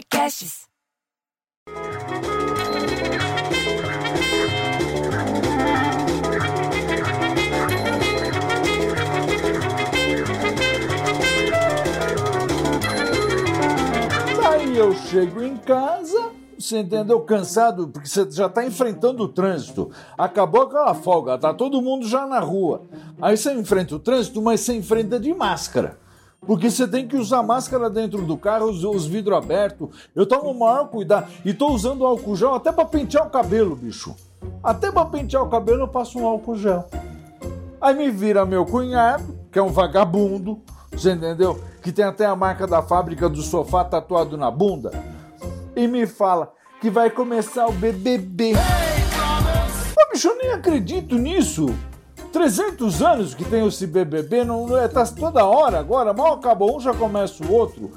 podcasts. Aí eu chego em casa, você entendeu? Cansado, porque você já está enfrentando o trânsito. Acabou aquela folga, tá todo mundo já na rua. Aí você enfrenta o trânsito, mas você enfrenta de máscara. Porque você tem que usar máscara dentro do carro, os, os vidros abertos. Eu tomo o maior cuidado. E tô usando álcool gel até para pentear o cabelo, bicho. Até para pentear o cabelo eu passo um álcool gel. Aí me vira meu cunhado, que é um vagabundo, você entendeu? Que tem até a marca da fábrica do sofá tatuado na bunda. E me fala que vai começar o BBB. Ô, bicho, eu nem acredito nisso. 300 anos que tem esse BBB, não, é, tá toda hora agora, mal acabou um, já começa o outro.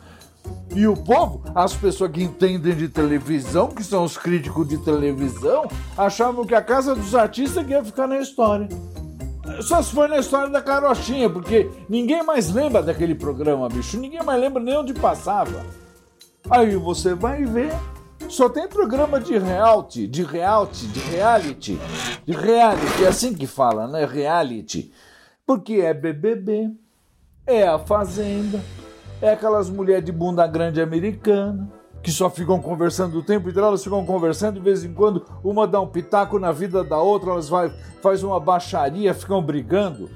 E o povo, as pessoas que entendem de televisão, que são os críticos de televisão, achavam que a casa dos artistas ia ficar na história. Só se foi na história da carochinha, porque ninguém mais lembra daquele programa, bicho. Ninguém mais lembra nem onde passava. Aí você vai ver. Só tem programa de reality, de reality, de reality, de reality, é assim que fala, né? Reality. Porque é BBB, é a Fazenda, é aquelas mulheres de bunda grande americana, que só ficam conversando o tempo inteiro, elas ficam conversando de vez em quando, uma dá um pitaco na vida da outra, elas vai, faz uma baixaria, ficam brigando.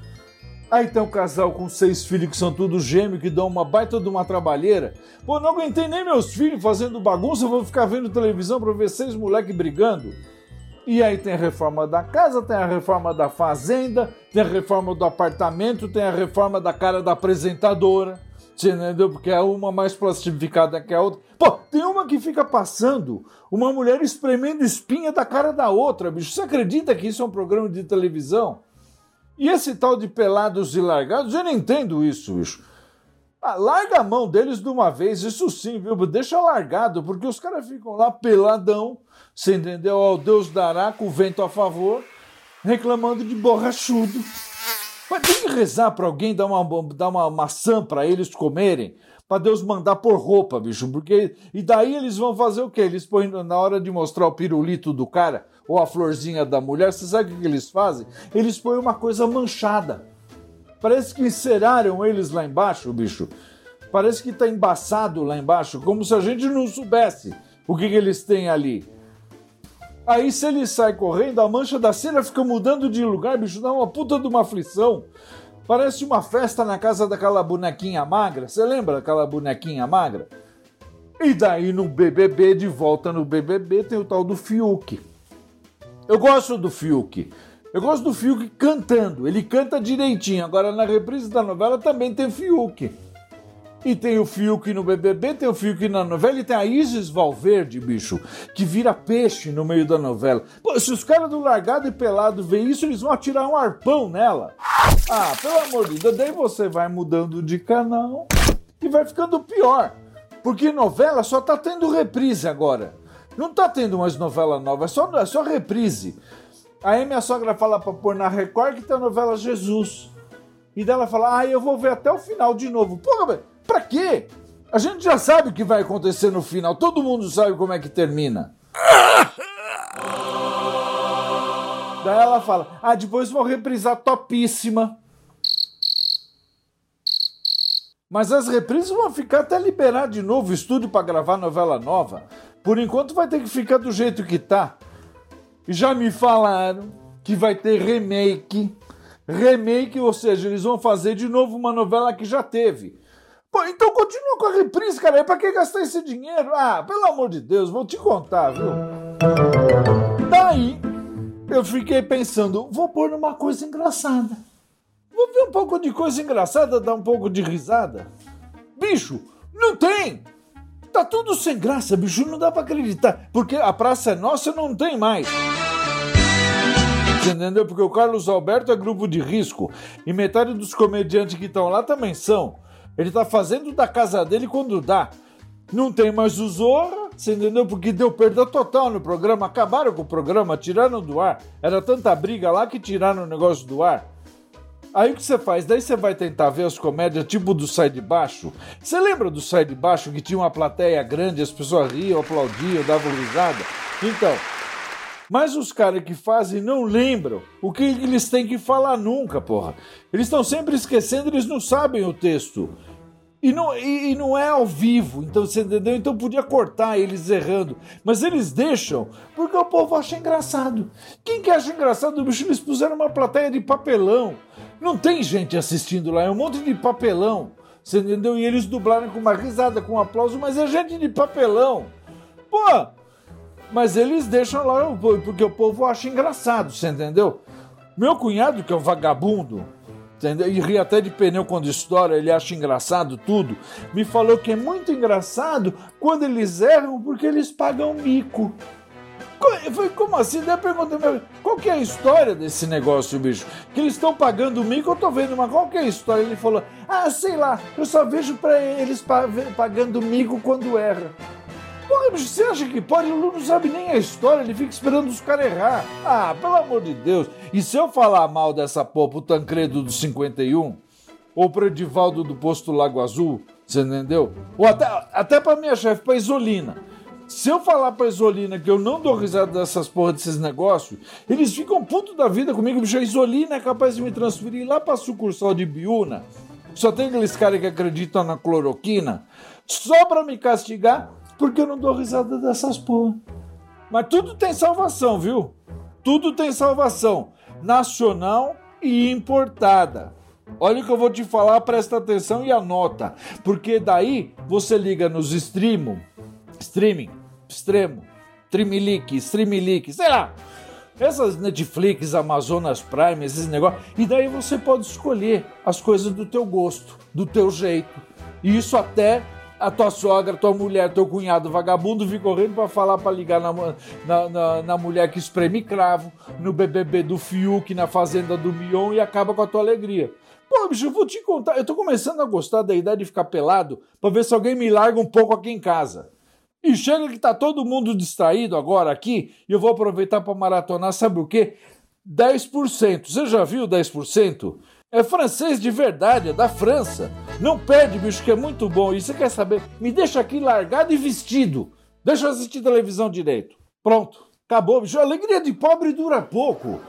Aí tem um casal com seis filhos que são todos gêmeos, que dão uma baita de uma trabalheira. Pô, não aguentei nem meus filhos fazendo bagunça, vou ficar vendo televisão pra ver seis moleques brigando. E aí tem a reforma da casa, tem a reforma da fazenda, tem a reforma do apartamento, tem a reforma da cara da apresentadora. Você entendeu? Porque é uma mais plastificada que a outra. Pô, tem uma que fica passando, uma mulher espremendo espinha da cara da outra, bicho. Você acredita que isso é um programa de televisão? E esse tal de pelados e largados, eu não entendo isso, bicho. Ah, larga a mão deles de uma vez, isso sim, viu? Deixa largado, porque os caras ficam lá peladão, você entendeu? Ao Deus dará, com o vento a favor, reclamando de borrachudo. Mas tem que rezar para alguém dar uma, dar uma maçã para eles comerem, para Deus mandar por roupa, bicho, porque e daí eles vão fazer o quê? Eles põem na hora de mostrar o pirulito do cara ou a florzinha da mulher, você sabe o que eles fazem? Eles põem uma coisa manchada. Parece que enceraram eles lá embaixo, bicho. Parece que tá embaçado lá embaixo, como se a gente não soubesse o que, que eles têm ali. Aí se ele sai correndo, a mancha da cera fica mudando de lugar, bicho, dá uma puta de uma aflição. Parece uma festa na casa daquela bonequinha magra. Você lembra daquela bonequinha magra? E daí no BBB, de volta no BBB, tem o tal do Fiuk. Eu gosto do Fiuk. Eu gosto do Fiuk cantando. Ele canta direitinho. Agora na reprise da novela também tem Fiuk. E tem o Fiuk no BBB, tem o Fiuk na novela e tem a Isis Valverde, bicho, que vira peixe no meio da novela. Pô, se os caras do Largado e Pelado ver isso, eles vão atirar um arpão nela. Ah, pelo amor de Deus, daí você vai mudando de canal e vai ficando pior. Porque novela só tá tendo reprise agora. Não tá tendo mais novela nova, é só, é só reprise. Aí minha sogra fala pra pôr na Record que tem a novela Jesus. E dela fala, ah, eu vou ver até o final de novo. Porra, pra quê? A gente já sabe o que vai acontecer no final. Todo mundo sabe como é que termina. Daí ela fala, ah, depois vou reprisar topíssima. Mas as reprises vão ficar até liberar de novo o estúdio para gravar novela nova. Por enquanto vai ter que ficar do jeito que tá. Já me falaram que vai ter remake. Remake, ou seja, eles vão fazer de novo uma novela que já teve. Pô, então continua com a reprise, cara. É pra que gastar esse dinheiro? Ah, pelo amor de Deus, vou te contar, viu? Daí, eu fiquei pensando, vou pôr numa coisa engraçada. Vou ver um pouco de coisa engraçada, dar um pouco de risada. Bicho, não tem! Tá tudo sem graça, bicho, não dá pra acreditar. Porque a praça é nossa não tem mais. Entendeu? Porque o Carlos Alberto é grupo de risco. E metade dos comediantes que estão lá também são. Ele tá fazendo da casa dele quando dá. Não tem mais o Zorra, você entendeu? Porque deu perda total no programa. Acabaram com o programa, tiraram do ar. Era tanta briga lá que tiraram o negócio do ar. Aí o que você faz? Daí você vai tentar ver as comédias tipo do Sai de Baixo. Você lembra do Sai de Baixo que tinha uma plateia grande, as pessoas riam, aplaudiam, davam risada? Então, mas os caras que fazem não lembram o que eles têm que falar nunca, porra. Eles estão sempre esquecendo, eles não sabem o texto. E não, e, e, não é ao vivo, então você entendeu? Então podia cortar eles errando. Mas eles deixam porque o povo acha engraçado. Quem que acha engraçado? Bicho, eles puseram uma plateia de papelão. Não tem gente assistindo lá, é um monte de papelão. Você entendeu? E eles dublaram com uma risada, com um aplauso, mas é gente de papelão. Pô! Mas eles deixam lá porque o povo acha engraçado, você entendeu? Meu cunhado, que é um vagabundo, Entendeu? E ri até de pneu quando estoura, ele acha engraçado tudo. Me falou que é muito engraçado quando eles erram porque eles pagam mico. Foi como assim? Daí eu perguntei, qual que é a história desse negócio, bicho? Que eles estão pagando mico, eu tô vendo, mas qual que é a história? Ele falou, ah, sei lá, eu só vejo para eles pagando mico quando erra. Porra, você acha que pode? O Lu não sabe nem a história, ele fica esperando os caras errar. Ah, pelo amor de Deus. E se eu falar mal dessa porra pro Tancredo do 51, ou pro Edivaldo do Posto Lago Azul, você entendeu? Ou até, até pra minha chefe, pra Isolina. Se eu falar pra Isolina que eu não dou risada dessas porra desses negócios, eles ficam puto da vida comigo, bicho. A Isolina é capaz de me transferir lá pra sucursal de Biúna. Só tem aqueles caras que acreditam na cloroquina, só pra me castigar porque eu não dou risada dessas porra. Mas tudo tem salvação, viu? Tudo tem salvação. Nacional e importada. Olha o que eu vou te falar, presta atenção e anota. Porque daí você liga nos stream, streaming, extremo, Trimilique, Streamilique, sei lá. Essas Netflix, Amazonas Prime, esses negócios. E daí você pode escolher as coisas do teu gosto, do teu jeito. E isso até a tua sogra, tua mulher, teu cunhado vagabundo vir correndo para falar para ligar na, na, na, na, mulher que espreme cravo, no BBB do Fiuk, na fazenda do Mion e acaba com a tua alegria. Pô, bicho, eu vou te contar, eu tô começando a gostar da idade de ficar pelado para ver se alguém me larga um pouco aqui em casa. E chega que tá todo mundo distraído agora aqui, e eu vou aproveitar para maratonar, sabe o quê? 10%. Você já viu 10%? É francês de verdade, é da França. Não perde, bicho, que é muito bom. E você quer saber? Me deixa aqui largado e vestido. Deixa eu assistir televisão direito. Pronto. Acabou, bicho. A alegria de pobre dura pouco.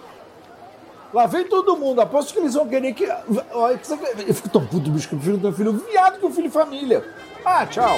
Lá vem todo mundo. Aposto que eles vão querer que. Eu fico tão puto, bicho, que eu prefiro ter um filho viado que um filho família. Ah, tchau.